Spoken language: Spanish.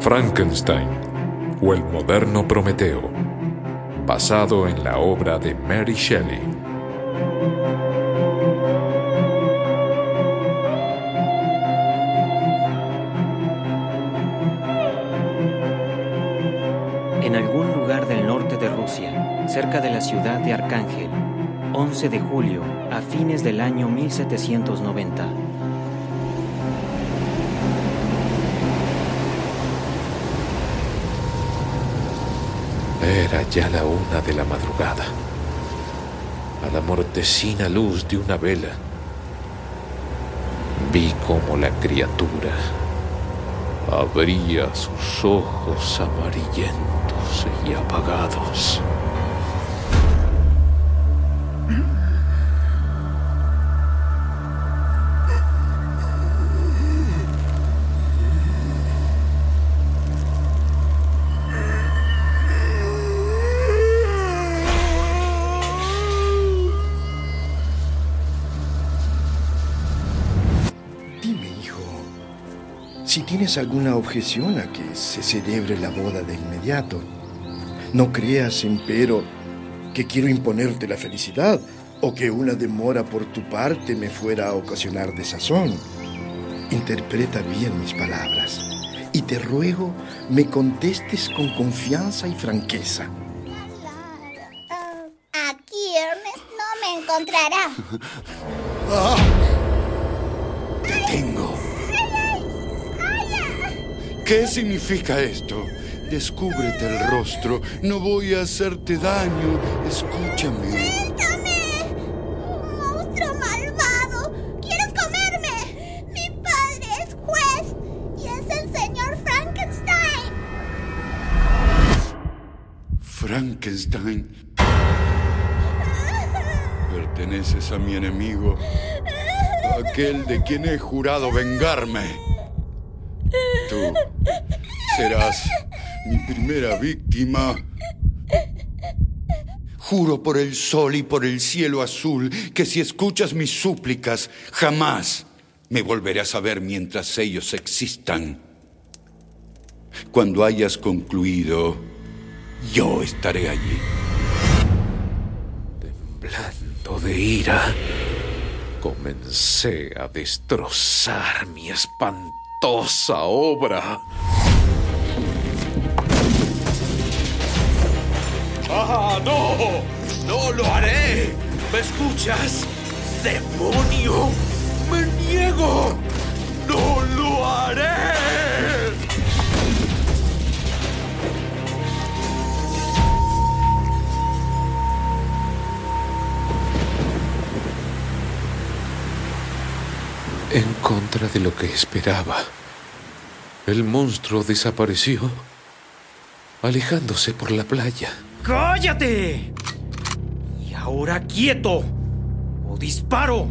Frankenstein o el moderno Prometeo, basado en la obra de Mary Shelley. En algún lugar del norte de Rusia, cerca de la ciudad de Arcángel, 11 de julio, a fines del año 1790. Era ya la una de la madrugada. A la mortecina luz de una vela, vi como la criatura abría sus ojos amarillentos y apagados. Tienes alguna objeción a que se celebre la boda de inmediato. No creas, empero, que quiero imponerte la felicidad o que una demora por tu parte me fuera a ocasionar desazón. Interpreta bien mis palabras y te ruego me contestes con confianza y franqueza. Aquí Ernest no me encontrará. ¿Qué significa esto? Descúbrete el rostro. No voy a hacerte daño. Escúchame. ¡Suéltame! ¡Un monstruo malvado! ¿Quieres comerme? Mi padre es juez y es el señor Frankenstein. Frankenstein. Perteneces a mi enemigo. Aquel de quien he jurado vengarme. Tú serás mi primera víctima. Juro por el sol y por el cielo azul que si escuchas mis súplicas, jamás me volveré a saber mientras ellos existan. Cuando hayas concluido, yo estaré allí. Temblando de ira, comencé a destrozar mi espantosa obra. ¡Ah, no! ¡No lo haré! ¿Me escuchas? ¡Demonio! ¡Me niego! En contra de lo que esperaba, el monstruo desapareció, alejándose por la playa. ¡Cállate! Y ahora quieto. O disparo.